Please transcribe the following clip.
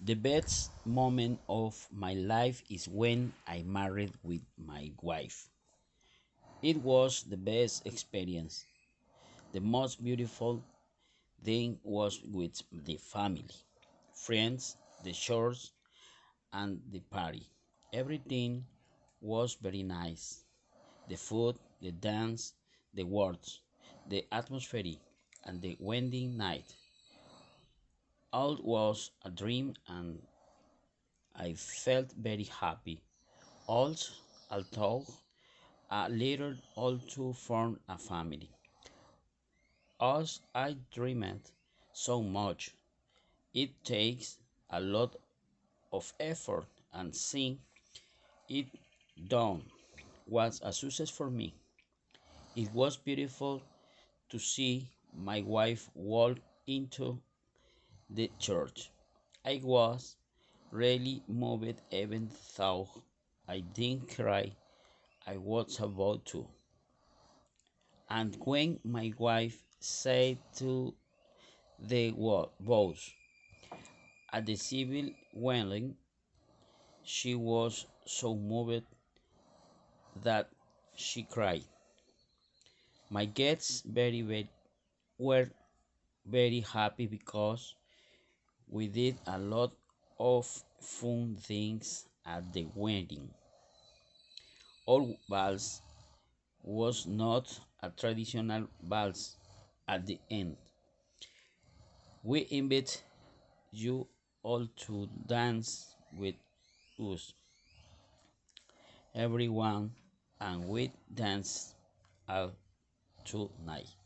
The best moment of my life is when I married with my wife. It was the best experience. The most beautiful thing was with the family, friends, the church, and the party. Everything was very nice. The food, the dance, the words, the atmosphere, and the wedding night. All was a dream and I felt very happy. Also, although uh, later all to form a family. As I dreamed so much, it takes a lot of effort and seeing it done was a success for me. It was beautiful to see my wife walk into the church. I was really moved even though I didn't cry. I was about to. And when my wife said to the vows at the civil wedding, she was so moved that she cried. My guests very, very were very happy because we did a lot of fun things at the wedding. All balls was not a traditional balls at the end. We invite you all to dance with us, everyone, and we dance all tonight.